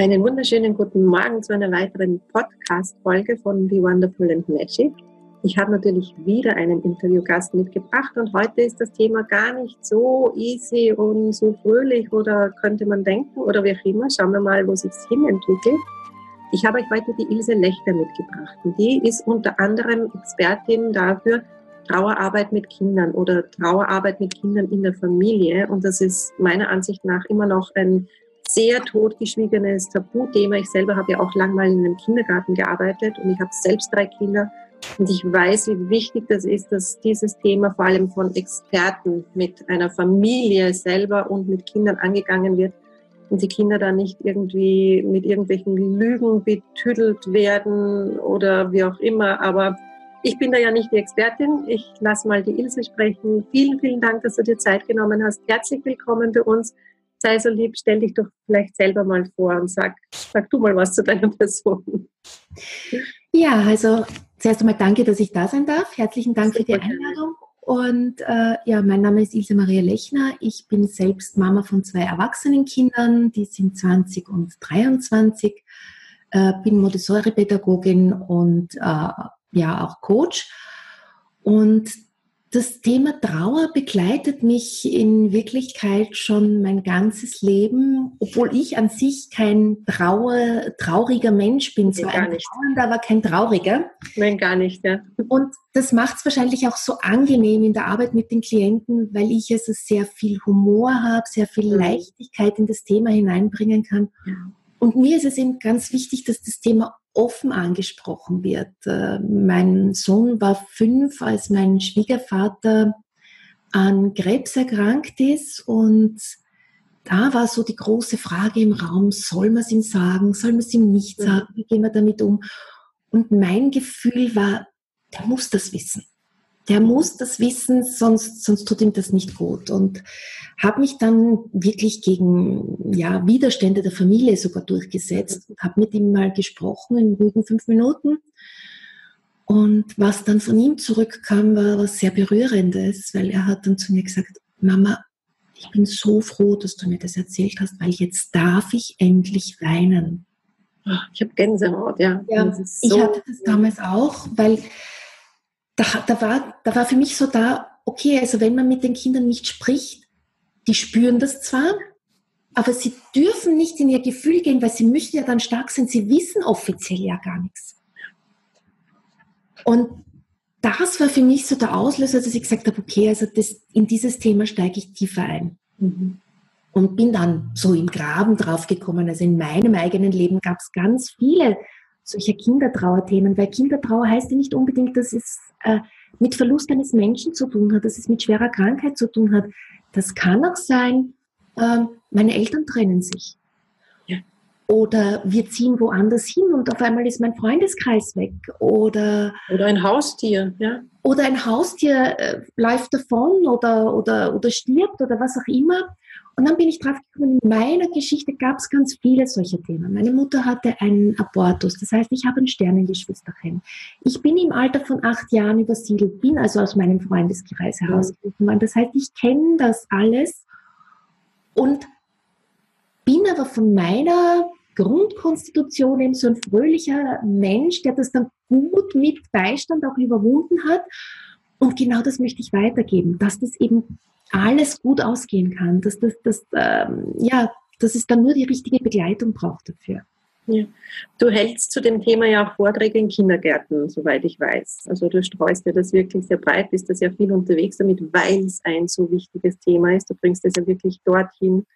Einen wunderschönen guten Morgen zu einer weiteren Podcast-Folge von Be Wonderful and Magic. Ich habe natürlich wieder einen Interviewgast mitgebracht und heute ist das Thema gar nicht so easy und so fröhlich oder könnte man denken oder wie auch immer. Schauen wir mal, wo sich hin entwickelt. Ich habe euch heute die Ilse Lechter mitgebracht und die ist unter anderem Expertin dafür, Trauerarbeit mit Kindern oder Trauerarbeit mit Kindern in der Familie und das ist meiner Ansicht nach immer noch ein sehr totgeschwiegenes Tabuthema. Ich selber habe ja auch lang mal in einem Kindergarten gearbeitet und ich habe selbst drei Kinder. Und ich weiß, wie wichtig das ist, dass dieses Thema vor allem von Experten mit einer Familie selber und mit Kindern angegangen wird und die Kinder dann nicht irgendwie mit irgendwelchen Lügen betüdelt werden oder wie auch immer. Aber ich bin da ja nicht die Expertin. Ich lasse mal die Ilse sprechen. Vielen, vielen Dank, dass du dir Zeit genommen hast. Herzlich willkommen bei uns sei so lieb, stell dich doch vielleicht selber mal vor und sag, sag du mal was zu deiner Person. Ja, also zuerst einmal danke, dass ich da sein darf. Herzlichen Dank Super für die Einladung. Und äh, ja, mein Name ist Ilse Maria Lechner. Ich bin selbst Mama von zwei erwachsenen Kindern, die sind 20 und 23. Äh, bin Montessori-Pädagogin und äh, ja auch Coach. Und das Thema Trauer begleitet mich in Wirklichkeit schon mein ganzes Leben, obwohl ich an sich kein Trauer, trauriger Mensch bin. Zwar ein nicht. trauernder, aber kein trauriger. Nein, gar nicht, ja. Und das macht es wahrscheinlich auch so angenehm in der Arbeit mit den Klienten, weil ich also sehr viel Humor habe, sehr viel mhm. Leichtigkeit in das Thema hineinbringen kann. Und mir ist es eben ganz wichtig, dass das Thema offen angesprochen wird. Äh, mein Sohn war fünf, als mein Schwiegervater an Krebs erkrankt ist und da war so die große Frage im Raum, soll man es ihm sagen, soll man es ihm nicht sagen, wie gehen wir damit um? Und mein Gefühl war, der muss das wissen der muss das wissen, sonst, sonst tut ihm das nicht gut. Und habe mich dann wirklich gegen ja, Widerstände der Familie sogar durchgesetzt, habe mit ihm mal gesprochen in ruhigen fünf Minuten. Und was dann von ihm zurückkam, war was sehr Berührendes, weil er hat dann zu mir gesagt, Mama, ich bin so froh, dass du mir das erzählt hast, weil jetzt darf ich endlich weinen. Ich habe Gänsehaut, ja. ja so ich hatte das damals auch, weil da, da, war, da war für mich so da, okay, also wenn man mit den Kindern nicht spricht, die spüren das zwar, aber sie dürfen nicht in ihr Gefühl gehen, weil sie müssen ja dann stark sein. Sie wissen offiziell ja gar nichts. Und das war für mich so der Auslöser, dass ich gesagt habe, okay, also das, in dieses Thema steige ich tiefer ein. Mhm. Und bin dann so im Graben draufgekommen. Also in meinem eigenen Leben gab es ganz viele solche Kindertrauerthemen, weil Kindertrauer heißt ja nicht unbedingt, dass es äh, mit Verlust eines Menschen zu tun hat, dass es mit schwerer Krankheit zu tun hat. Das kann auch sein, äh, meine Eltern trennen sich. Ja. Oder wir ziehen woanders hin und auf einmal ist mein Freundeskreis weg. Oder, oder ein Haustier, ja. Oder ein Haustier äh, läuft davon oder, oder, oder stirbt oder was auch immer. Und dann bin ich drauf gekommen, in meiner Geschichte gab es ganz viele solcher Themen. Meine Mutter hatte einen Abortus, das heißt, ich habe ein Sternengeschwisterchen. Ich bin im Alter von acht Jahren übersiedelt, bin also aus meinem Freundeskreis herausgerufen worden. Das heißt, ich kenne das alles und bin aber von meiner Grundkonstitution eben so ein fröhlicher Mensch, der das dann gut mit Beistand auch überwunden hat. Und genau das möchte ich weitergeben, dass das eben alles gut ausgehen kann, dass, das, dass, ähm, ja, dass es dann nur die richtige Begleitung braucht dafür. Ja. Du hältst zu dem Thema ja auch Vorträge in Kindergärten, soweit ich weiß. Also du streust ja das wirklich sehr breit, bist da sehr viel unterwegs damit, weil es ein so wichtiges Thema ist. Du bringst es ja wirklich dorthin,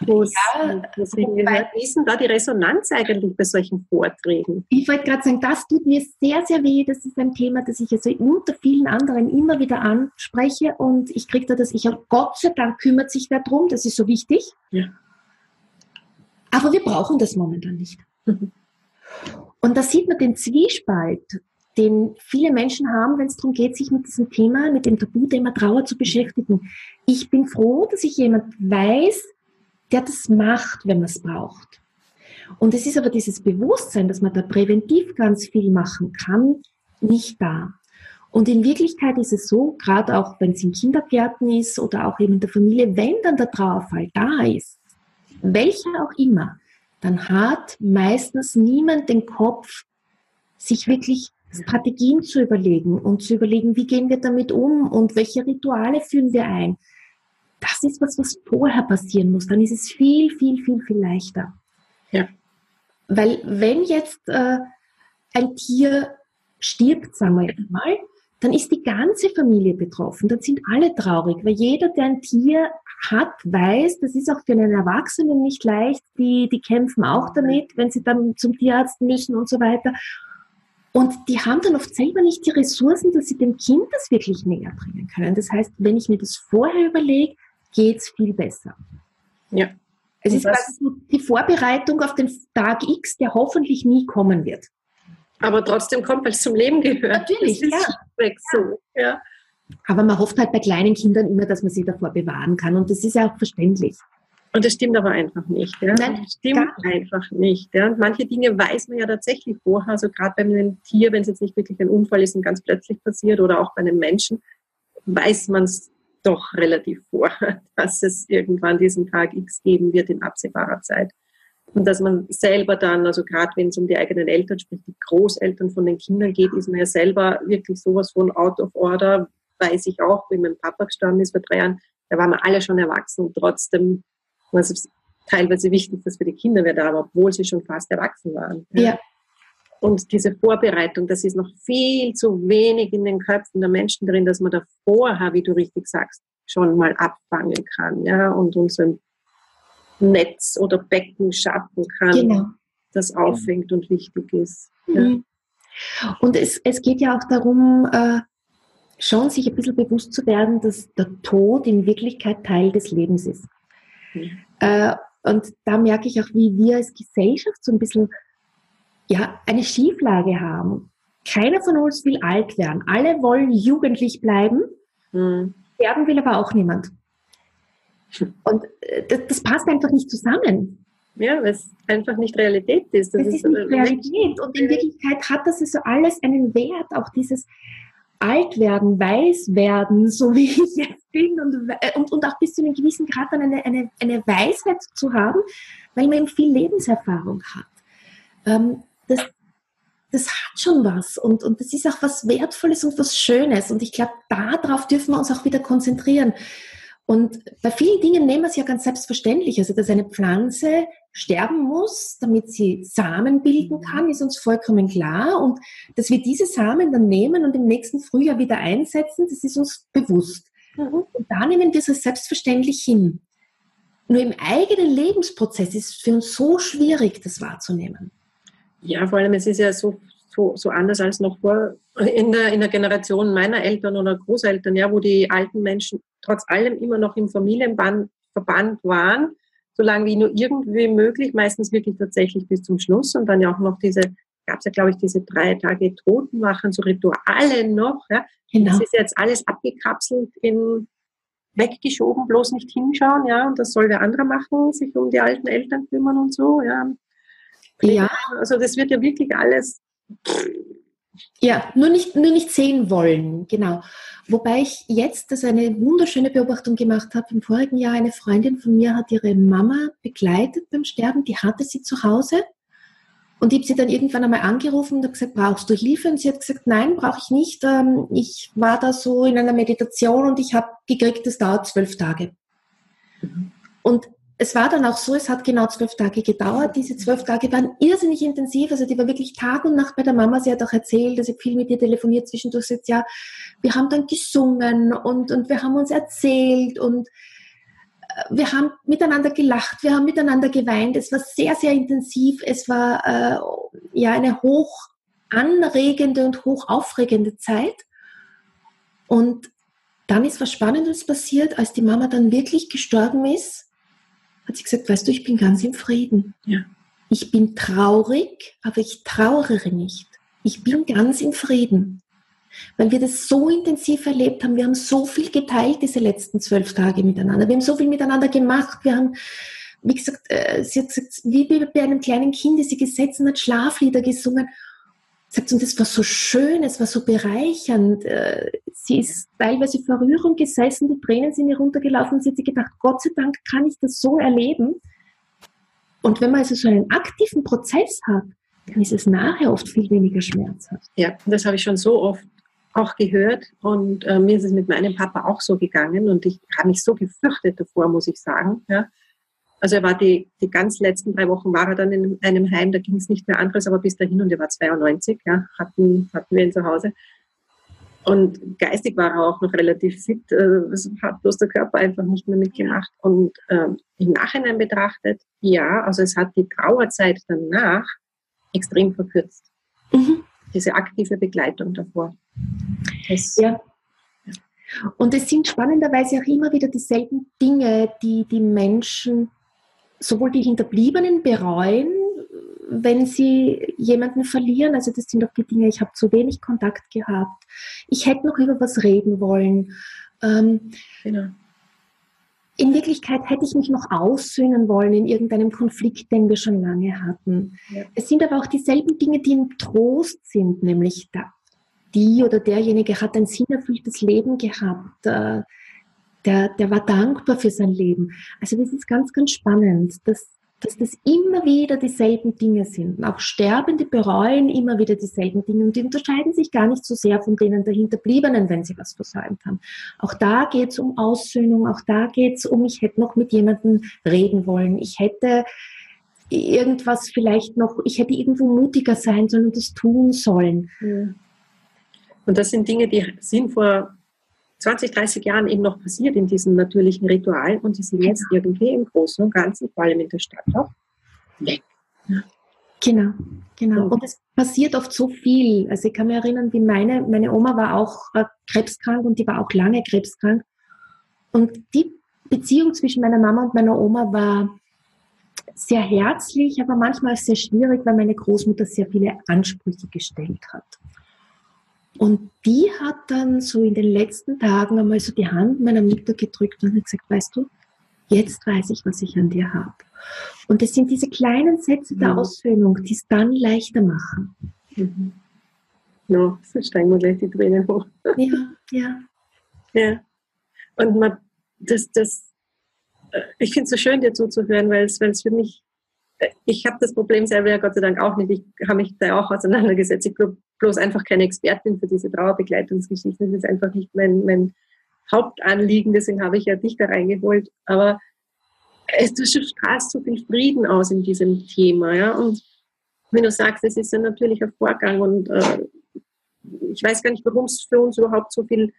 ja, hingehört. Wie ist denn da die Resonanz eigentlich bei solchen Vorträgen? Ich wollte gerade sagen, das tut mir sehr, sehr weh. Das ist ein Thema, das ich also unter vielen anderen immer wieder anspreche und ich kriege da das, ich Gott sei Dank kümmert sich wer drum, das ist so wichtig. Ja. Aber wir brauchen das momentan nicht. Und da sieht man den Zwiespalt, den viele Menschen haben, wenn es darum geht, sich mit diesem Thema, mit dem Tabuthema Trauer zu beschäftigen. Ich bin froh, dass ich jemand weiß, der das macht, wenn man es braucht. Und es ist aber dieses Bewusstsein, dass man da präventiv ganz viel machen kann, nicht da. Und in Wirklichkeit ist es so, gerade auch wenn es in Kindergärten ist oder auch eben in der Familie, wenn dann der Trauerfall da ist, welcher auch immer, dann hat meistens niemand den Kopf, sich wirklich Strategien zu überlegen und zu überlegen, wie gehen wir damit um und welche Rituale führen wir ein. Das ist was, was vorher passieren muss. Dann ist es viel, viel, viel, viel leichter. Ja. Weil wenn jetzt äh, ein Tier stirbt, sagen wir jetzt mal, dann ist die ganze Familie betroffen. Dann sind alle traurig, weil jeder, der ein Tier hat, weiß, das ist auch für einen Erwachsenen nicht leicht. Die, die kämpfen auch damit, wenn sie dann zum Tierarzt müssen und so weiter. Und die haben dann oft selber nicht die Ressourcen, dass sie dem Kind das wirklich näher bringen können. Das heißt, wenn ich mir das vorher überlege, geht es viel besser. Ja. Es ist quasi die Vorbereitung auf den Tag X, der hoffentlich nie kommen wird. Aber trotzdem kommt, weil es zum Leben gehört. Natürlich, ja. So. ja. Aber man hofft halt bei kleinen Kindern immer, dass man sie davor bewahren kann. Und das ist ja auch verständlich. Und das stimmt aber einfach nicht. Ja? Nein, das stimmt einfach nicht. Ja? Und manche Dinge weiß man ja tatsächlich vorher, also gerade bei einem Tier, wenn es jetzt nicht wirklich ein Unfall ist und ganz plötzlich passiert oder auch bei einem Menschen, weiß man es doch relativ vorher, dass es irgendwann diesen Tag X geben wird in absehbarer Zeit. Und dass man selber dann, also gerade wenn es um die eigenen Eltern, sprich die Großeltern von den Kindern geht, ist man ja selber wirklich sowas von out of order, weiß ich auch, wie mein Papa gestorben ist vor drei Jahren, da waren wir alle schon erwachsen und trotzdem was es teilweise wichtig, dass für die Kinder wir da waren, obwohl sie schon fast erwachsen waren. Ja. Und diese Vorbereitung, das ist noch viel zu wenig in den Köpfen der Menschen drin, dass man da vorher, wie du richtig sagst, schon mal abfangen kann, ja, und uns ein Netz oder Becken schaffen kann, genau. das auffängt und wichtig ist. Mhm. Ja. Und es, es geht ja auch darum, äh, schon sich ein bisschen bewusst zu werden, dass der Tod in Wirklichkeit Teil des Lebens ist. Äh, und da merke ich auch, wie wir als Gesellschaft so ein bisschen ja, eine Schieflage haben. Keiner von uns will alt werden. Alle wollen jugendlich bleiben. Mhm. Sterben will aber auch niemand. Und äh, das, das, passt einfach nicht zusammen. Ja, weil es einfach nicht Realität ist. Das, das ist, ist nicht Realität. Und in Wirklichkeit hat das so alles einen Wert. Auch dieses, alt werden, weiß werden, so wie ich jetzt bin und, äh, und, und auch bis zu einem gewissen Grad dann eine, eine, eine Weisheit zu haben, weil man eben viel Lebenserfahrung hat. Ähm, das, das hat schon was und, und das ist auch was Wertvolles und was Schönes und ich glaube, darauf dürfen wir uns auch wieder konzentrieren. Und bei vielen Dingen nehmen wir es ja ganz selbstverständlich. Also, dass eine Pflanze sterben muss, damit sie Samen bilden mhm. kann, ist uns vollkommen klar. Und dass wir diese Samen dann nehmen und im nächsten Frühjahr wieder einsetzen, das ist uns bewusst. Mhm. Und da nehmen wir es als selbstverständlich hin. Nur im eigenen Lebensprozess ist es für uns so schwierig, das wahrzunehmen. Ja, vor allem, es ist ja so, so, so anders als noch vor in der, in der Generation meiner Eltern oder Großeltern, ja, wo die alten Menschen trotz allem immer noch im Familienverband waren, solange wie nur irgendwie möglich, meistens wirklich tatsächlich bis zum Schluss und dann ja auch noch diese, gab es ja glaube ich diese drei Tage Totenwachen, so Rituale noch, ja. Genau. Das ist jetzt alles abgekapselt in weggeschoben, bloß nicht hinschauen, ja, und das soll wer andere machen, sich um die alten Eltern kümmern und so, ja. Ja. Also das wird ja wirklich alles ja, nur nicht, nur nicht sehen wollen, genau. Wobei ich jetzt das eine wunderschöne Beobachtung gemacht habe. Im vorigen Jahr eine Freundin von mir hat ihre Mama begleitet beim Sterben, die hatte sie zu Hause. Und ich habe sie dann irgendwann einmal angerufen und habe gesagt, brauchst du Hilfe? Und sie hat gesagt, nein, brauche ich nicht. Ähm, ich war da so in einer Meditation und ich habe gekriegt, das dauert zwölf Tage. Mhm. Und es war dann auch so, es hat genau zwölf Tage gedauert. Diese zwölf Tage waren irrsinnig intensiv. Also die war wirklich Tag und Nacht bei der Mama. Sie hat auch erzählt, dass ich viel mit ihr telefoniert zwischendurch. Sagt, ja, wir haben dann gesungen und, und wir haben uns erzählt und äh, wir haben miteinander gelacht, wir haben miteinander geweint. Es war sehr, sehr intensiv. Es war äh, ja eine hoch anregende und hoch aufregende Zeit. Und dann ist was Spannendes passiert, als die Mama dann wirklich gestorben ist hat sie gesagt, weißt du, ich bin ganz im Frieden. Ja. Ich bin traurig, aber ich trauere nicht. Ich bin ganz im Frieden. Weil wir das so intensiv erlebt haben. Wir haben so viel geteilt diese letzten zwölf Tage miteinander. Wir haben so viel miteinander gemacht. Wir haben, wie gesagt, äh, sie hat gesagt, wie bei einem kleinen Kind ist sie gesessen, hat Schlaflieder gesungen sagt, und das war so schön, es war so bereichernd. Äh, sie ist teilweise vor Rührung gesessen, die Tränen sind ihr runtergelaufen. Sie hat sich gedacht, Gott sei Dank kann ich das so erleben. Und wenn man also so einen aktiven Prozess hat, dann ist es nachher oft viel weniger schmerzhaft. Ja, das habe ich schon so oft auch gehört und äh, mir ist es mit meinem Papa auch so gegangen und ich habe mich so gefürchtet davor, muss ich sagen. Ja. Also er war die, die ganz letzten drei Wochen war er dann in einem Heim, da ging es nicht mehr anderes, aber bis dahin und er war 92, ja, hatten, hatten wir ihn zu Hause. Und geistig war er auch noch relativ fit, äh, hat bloß der Körper einfach nicht mehr mitgemacht. Und ähm, im Nachhinein betrachtet, ja, also es hat die Trauerzeit danach extrem verkürzt. Mhm. Diese aktive Begleitung davor. Das, ja. Und es sind spannenderweise auch immer wieder dieselben Dinge, die die Menschen, sowohl die Hinterbliebenen bereuen, wenn sie jemanden verlieren. Also das sind doch die Dinge, ich habe zu wenig Kontakt gehabt. Ich hätte noch über was reden wollen. Ähm, genau. In Wirklichkeit hätte ich mich noch aussöhnen wollen in irgendeinem Konflikt, den wir schon lange hatten. Ja. Es sind aber auch dieselben Dinge, die ein Trost sind, nämlich da, die oder derjenige hat ein sinnerfülltes Leben gehabt. Äh, der, der war dankbar für sein Leben. Also das ist ganz, ganz spannend, dass, dass das immer wieder dieselben Dinge sind. Auch Sterbende bereuen immer wieder dieselben Dinge und die unterscheiden sich gar nicht so sehr von denen der Hinterbliebenen, wenn sie was versäumt haben. Auch da geht es um Aussöhnung, auch da geht es um, ich hätte noch mit jemandem reden wollen, ich hätte irgendwas vielleicht noch, ich hätte irgendwo mutiger sein sollen und das tun sollen. Und das sind Dinge, die sind vor 20, 30 Jahren eben noch passiert in diesen natürlichen Ritualen und die sind jetzt genau. irgendwie im Großen und Ganzen, vor allem in der Stadt auch, weg. Genau, genau. Und es passiert oft so viel. Also ich kann mich erinnern, wie meine, meine Oma war auch äh, krebskrank und die war auch lange krebskrank. Und die Beziehung zwischen meiner Mama und meiner Oma war sehr herzlich, aber manchmal sehr schwierig, weil meine Großmutter sehr viele Ansprüche gestellt hat. Und die hat dann so in den letzten Tagen einmal so die Hand meiner Mutter gedrückt und hat gesagt, weißt du, jetzt weiß ich, was ich an dir habe. Und es sind diese kleinen Sätze der mhm. Aussöhnung, die es dann leichter machen. Mhm. Ja, so steigen wir gleich die Tränen hoch. Ja, ja. Ja. Und man, das, das, äh, ich finde es so schön, dir zuzuhören, weil es, weil es für mich ich habe das Problem selber ja Gott sei Dank auch nicht. Ich habe mich da auch auseinandergesetzt. Ich bin bloß einfach keine Expertin für diese Trauerbegleitungsgeschichten. Das ist einfach nicht mein, mein Hauptanliegen. Deswegen habe ich ja dich da reingeholt. Aber es strahlt so viel Frieden aus in diesem Thema. Ja? Und wenn du sagst, es ist ein natürlicher Vorgang und äh, ich weiß gar nicht, warum es für uns überhaupt so viel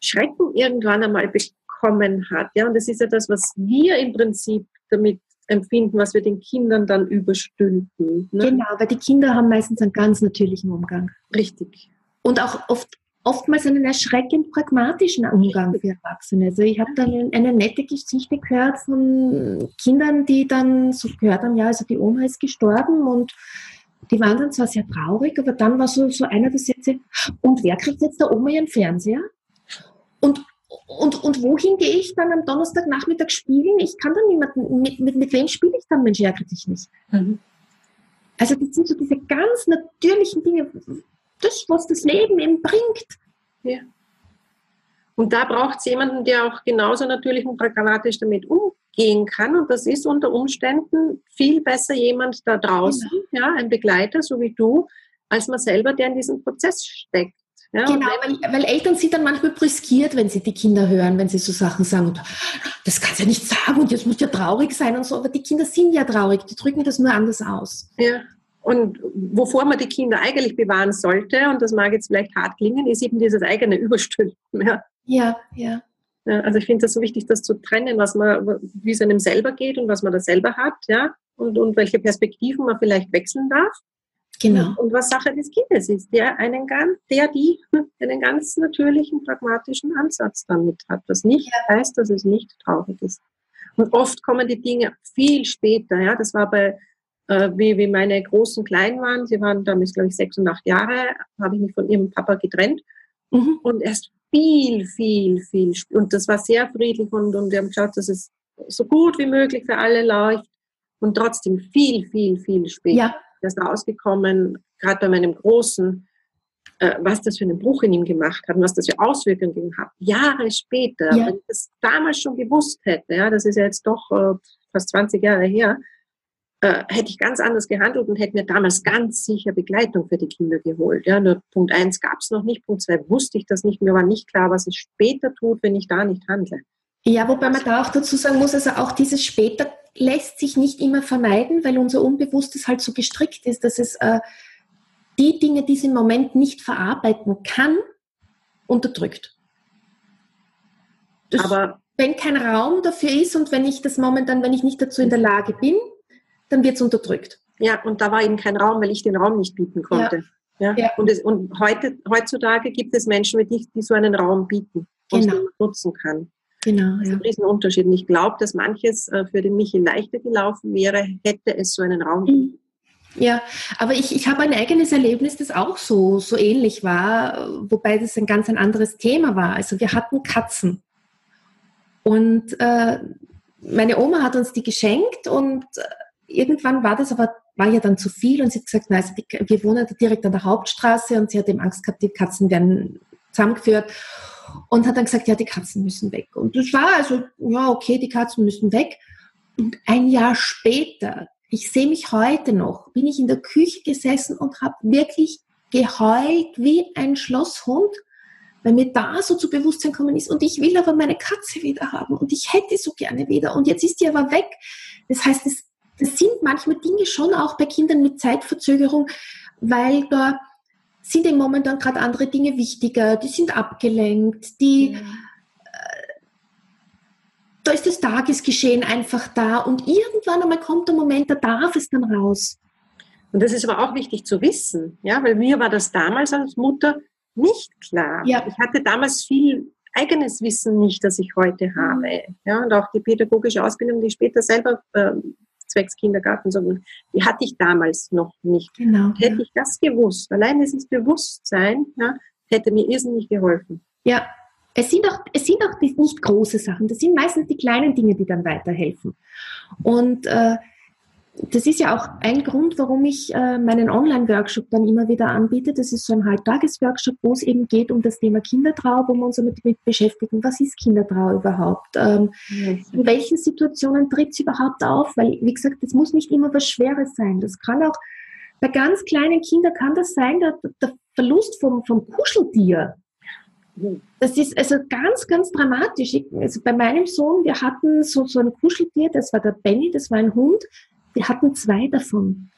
Schrecken irgendwann einmal bekommen hat. Ja? Und das ist ja das, was wir im Prinzip damit empfinden, was wir den Kindern dann überstülpen. Ne? Genau, weil die Kinder haben meistens einen ganz natürlichen Umgang. Richtig. Und auch oft oftmals einen erschreckend pragmatischen Umgang für Erwachsene. Also ich habe dann eine nette Geschichte gehört von Kindern, die dann so gehört haben, ja, also die Oma ist gestorben und die waren dann zwar sehr traurig, aber dann war so, so einer der Sätze, und wer kriegt jetzt der Oma ihren Fernseher? Und und, und wohin gehe ich dann am Donnerstagnachmittag spielen? Ich kann dann niemanden, mit, mit, mit wem spiele ich dann? Mensch, ärgere dich nicht. Mhm. Also das sind so diese ganz natürlichen Dinge, das, was das Leben eben bringt. Ja. Und da braucht es jemanden, der auch genauso natürlich und pragmatisch damit umgehen kann. Und das ist unter Umständen viel besser jemand da draußen, genau. ja, ein Begleiter, so wie du, als man selber, der in diesem Prozess steckt. Ja, genau, weil, weil, Eltern sind dann manchmal brüskiert, wenn sie die Kinder hören, wenn sie so Sachen sagen und das kannst du ja nicht sagen und jetzt muss ja traurig sein und so, aber die Kinder sind ja traurig, die drücken das nur anders aus. Ja, und wovor man die Kinder eigentlich bewahren sollte, und das mag jetzt vielleicht hart klingen, ist eben dieses eigene Überstülpen. Ja, ja. ja. ja also ich finde das so wichtig, das zu trennen, was man, wie es einem selber geht und was man da selber hat, ja, und, und welche Perspektiven man vielleicht wechseln darf. Genau. Und was Sache des Kindes ist, der einen ganz, der die einen ganz natürlichen, pragmatischen Ansatz damit hat, was nicht ja. heißt, dass es nicht traurig ist. Und oft kommen die Dinge viel später. Ja, das war bei äh, wie, wie meine Großen klein waren. Sie waren damals, glaube ich, sechs und acht Jahre. Habe ich mich von ihrem Papa getrennt mhm. und erst viel, viel, viel. Und das war sehr friedlich und, und wir haben geschaut, dass es so gut wie möglich für alle läuft und trotzdem viel, viel, viel später. Ja ist rausgekommen, gerade bei meinem Großen, äh, was das für einen Bruch in ihm gemacht hat und was das für Auswirkungen hat. Jahre später, ja. wenn ich das damals schon gewusst hätte, ja, das ist ja jetzt doch äh, fast 20 Jahre her, äh, hätte ich ganz anders gehandelt und hätte mir damals ganz sicher Begleitung für die Kinder geholt. Ja, nur Punkt eins gab es noch nicht, Punkt zwei wusste ich das nicht, mir war nicht klar, was es später tut, wenn ich da nicht handle. Ja, wobei man da auch dazu sagen muss, also auch dieses später lässt sich nicht immer vermeiden, weil unser Unbewusstes halt so gestrickt ist, dass es äh, die Dinge, die es im Moment nicht verarbeiten kann, unterdrückt. Das, Aber wenn kein Raum dafür ist und wenn ich das momentan, wenn ich nicht dazu in der Lage bin, dann wird es unterdrückt. Ja, und da war eben kein Raum, weil ich den Raum nicht bieten konnte. Ja. ja? ja. Und, es, und heute, heutzutage gibt es Menschen die, die so einen Raum bieten und genau. nutzen kann. Genau. Das ist ein Riesenunterschied. Und ich glaube, dass manches äh, für den Michi leichter gelaufen wäre, hätte es so einen Raum gegeben. Ja, aber ich, ich habe ein eigenes Erlebnis, das auch so, so ähnlich war, wobei das ein ganz ein anderes Thema war. Also wir hatten Katzen. Und äh, meine Oma hat uns die geschenkt und äh, irgendwann war das aber, war ja dann zu viel und sie hat gesagt, na, also die, wir wohnen direkt an der Hauptstraße und sie hat eben Angst gehabt, die Katzen werden zusammengeführt und hat dann gesagt, ja, die Katzen müssen weg. Und das war also, ja, okay, die Katzen müssen weg. Und ein Jahr später, ich sehe mich heute noch, bin ich in der Küche gesessen und habe wirklich geheult wie ein Schlosshund weil mir da so zu Bewusstsein kommen ist und ich will aber meine Katze wieder haben und ich hätte so gerne wieder und jetzt ist die aber weg. Das heißt, das sind manchmal Dinge schon auch bei Kindern mit Zeitverzögerung, weil da sind im momentan gerade andere Dinge wichtiger, die sind abgelenkt, die, ja. äh, da ist das Tagesgeschehen einfach da und irgendwann einmal kommt der Moment, da darf es dann raus. Und das ist aber auch wichtig zu wissen, ja, weil mir war das damals als Mutter nicht klar. Ja. Ich hatte damals viel eigenes Wissen nicht, das ich heute mhm. habe. Ja, und auch die pädagogische Ausbildung, die später selber ähm, zwecks Kindergarten, so, die hatte ich damals noch nicht. Genau. Hätte ja. ich das gewusst, allein dieses Bewusstsein, ja, hätte mir irrsinnig geholfen. Ja, es sind auch, es sind auch nicht große Sachen, das sind meistens die kleinen Dinge, die dann weiterhelfen. Und äh, das ist ja auch ein Grund, warum ich äh, meinen Online-Workshop dann immer wieder anbiete. Das ist so ein Halbtages-Workshop, wo es eben geht um das Thema Kindertrau, wo wir uns damit beschäftigen, was ist Kindertrau überhaupt? Ähm, in welchen Situationen tritt es überhaupt auf? Weil, wie gesagt, das muss nicht immer was Schweres sein. Das kann auch, bei ganz kleinen Kindern kann das sein, der, der Verlust vom, vom Kuscheltier. Das ist also ganz, ganz dramatisch. Ich, also bei meinem Sohn, wir hatten so, so ein Kuscheltier, das war der Benny, das war ein Hund, wir hatten zwei davon.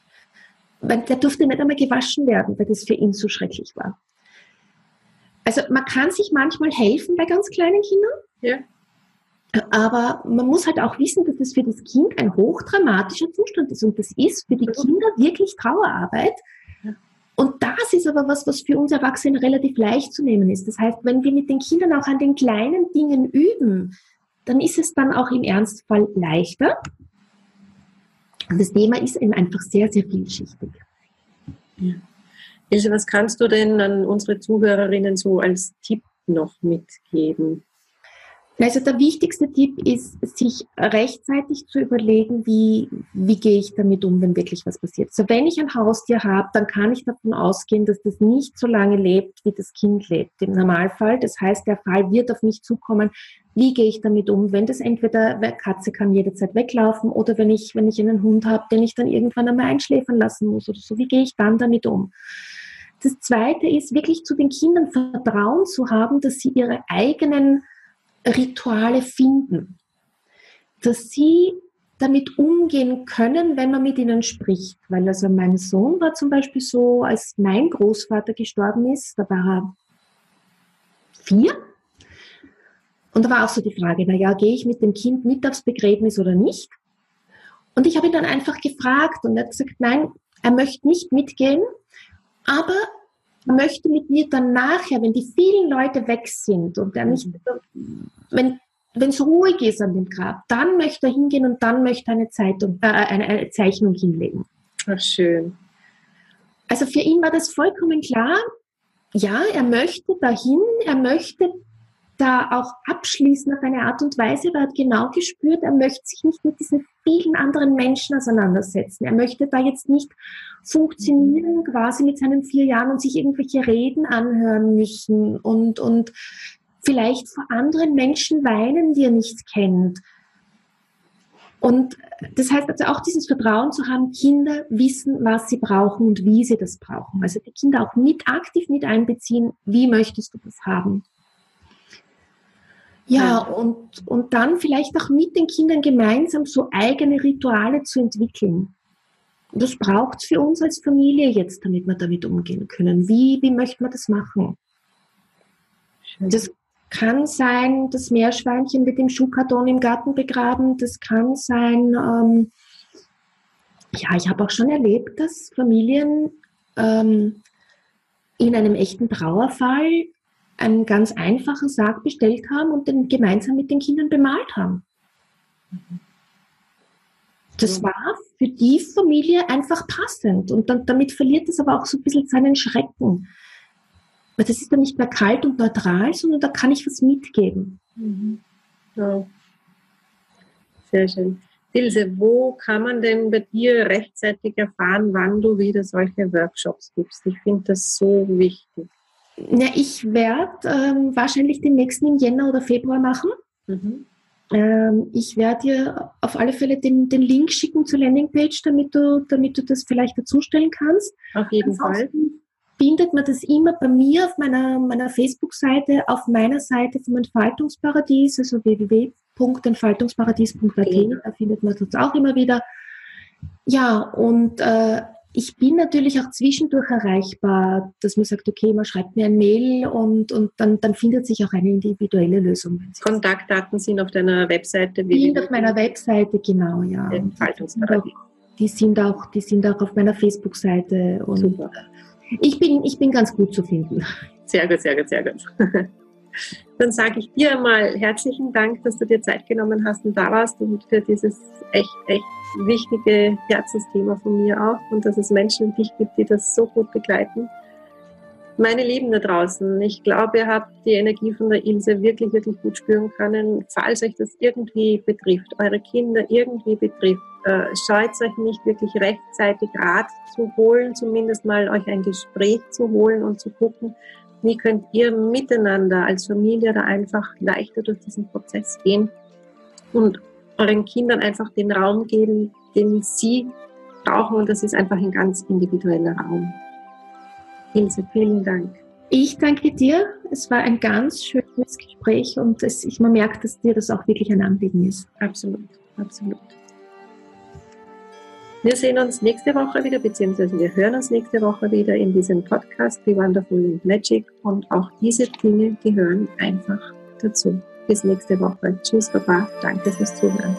Weil der durfte nicht einmal gewaschen werden, weil das für ihn so schrecklich war. Also man kann sich manchmal helfen bei ganz kleinen Kindern. Ja. Aber man muss halt auch wissen, dass das für das Kind ein hochdramatischer Zustand ist. Und das ist für die Kinder wirklich Trauerarbeit. Und das ist aber was, was für uns Erwachsene relativ leicht zu nehmen ist. Das heißt, wenn wir mit den Kindern auch an den kleinen Dingen üben, dann ist es dann auch im Ernstfall leichter. Das Thema ist eben einfach sehr, sehr vielschichtig. Ja. Was kannst du denn an unsere Zuhörerinnen so als Tipp noch mitgeben? Also der wichtigste Tipp ist, sich rechtzeitig zu überlegen, wie, wie gehe ich damit um, wenn wirklich was passiert. So, wenn ich ein Haustier habe, dann kann ich davon ausgehen, dass das nicht so lange lebt, wie das Kind lebt. Im Normalfall. Das heißt, der Fall wird auf mich zukommen. Wie gehe ich damit um? Wenn das entweder, Katze kann jederzeit weglaufen oder wenn ich, wenn ich einen Hund habe, den ich dann irgendwann einmal einschläfern lassen muss oder so. Wie gehe ich dann damit um? Das zweite ist wirklich zu den Kindern Vertrauen zu haben, dass sie ihre eigenen Rituale finden, dass sie damit umgehen können, wenn man mit ihnen spricht. Weil also mein Sohn war zum Beispiel so, als mein Großvater gestorben ist, da war er vier. Und da war auch so die Frage, naja, gehe ich mit dem Kind mit aufs Begräbnis oder nicht? Und ich habe ihn dann einfach gefragt und er hat gesagt, nein, er möchte nicht mitgehen, aber möchte mit mir dann nachher, wenn die vielen Leute weg sind und er nicht, wenn wenn es ruhig ist an dem Grab, dann möchte er hingehen und dann möchte er eine, Zeitung, äh, eine, eine Zeichnung hinlegen. Ach, schön. Also für ihn war das vollkommen klar. Ja, er möchte dahin, er möchte da auch abschließen auf eine Art und Weise, aber er hat genau gespürt, er möchte sich nicht mit diesen vielen anderen Menschen auseinandersetzen. Er möchte da jetzt nicht funktionieren quasi mit seinen vier Jahren und sich irgendwelche Reden anhören müssen und, und vielleicht vor anderen Menschen weinen, die er nicht kennt. Und das heißt also auch dieses Vertrauen zu haben, Kinder wissen, was sie brauchen und wie sie das brauchen. Also die Kinder auch mit aktiv mit einbeziehen, wie möchtest du das haben? Ja, und, und dann vielleicht auch mit den Kindern gemeinsam so eigene Rituale zu entwickeln. Das braucht es für uns als Familie jetzt, damit wir damit umgehen können. Wie, wie möchte man das machen? Das kann sein, das Meerschweinchen mit dem Schuhkarton im Garten begraben. Das kann sein, ähm, ja, ich habe auch schon erlebt, dass Familien ähm, in einem echten Trauerfall einen ganz einfachen Sarg bestellt haben und den gemeinsam mit den Kindern bemalt haben. Das war für die Familie einfach passend und dann, damit verliert es aber auch so ein bisschen seinen Schrecken. Weil das ist dann nicht mehr kalt und neutral, sondern da kann ich was mitgeben. Mhm. Ja. Sehr schön. Ilse, wo kann man denn bei dir rechtzeitig erfahren, wann du wieder solche Workshops gibst? Ich finde das so wichtig. Na, ich werde ähm, wahrscheinlich den nächsten im Jänner oder Februar machen. Mhm. Ähm, ich werde dir auf alle Fälle den, den Link schicken zur Landingpage, damit du, damit du das vielleicht dazustellen kannst. Auf jeden Ansonsten Fall. Findet man das immer bei mir auf meiner, meiner Facebook-Seite, auf meiner Seite vom Entfaltungsparadies, also www.entfaltungsparadies.at. Ja. Da findet man das auch immer wieder. Ja, und äh, ich bin natürlich auch zwischendurch erreichbar, dass man sagt, okay, man schreibt mir ein Mail und, und dann, dann findet sich auch eine individuelle Lösung. Kontaktdaten sind auf deiner Webseite? Sind auf meiner Webseite, genau, ja. Die sind auch, die sind auch auf meiner Facebook-Seite und Super. ich bin, ich bin ganz gut zu finden. Sehr gut, sehr gut, sehr gut. Dann sage ich dir einmal herzlichen Dank, dass du dir Zeit genommen hast und da warst und für dieses echt, echt wichtige Herzensthema von mir auch und dass es Menschen wie dich gibt, die das so gut begleiten. Meine Lieben da draußen, ich glaube, ihr habt die Energie von der Ilse wirklich, wirklich gut spüren können. Falls euch das irgendwie betrifft, eure Kinder irgendwie betrifft, äh, scheut euch nicht wirklich rechtzeitig Rat zu holen, zumindest mal euch ein Gespräch zu holen und zu gucken, wie könnt ihr miteinander als Familie da einfach leichter durch diesen Prozess gehen und euren Kindern einfach den Raum geben, den sie brauchen und das ist einfach ein ganz individueller Raum. Ilse, vielen Dank. Ich danke dir. Es war ein ganz schönes Gespräch und es, ich, man merkt, dass dir das auch wirklich ein Anliegen ist. Absolut, absolut. Wir sehen uns nächste Woche wieder, beziehungsweise wir hören uns nächste Woche wieder in diesem Podcast Be Wonderful and Magic und auch diese Dinge gehören einfach dazu. Bis nächste Woche. Tschüss, Baba. Danke fürs Zuhören.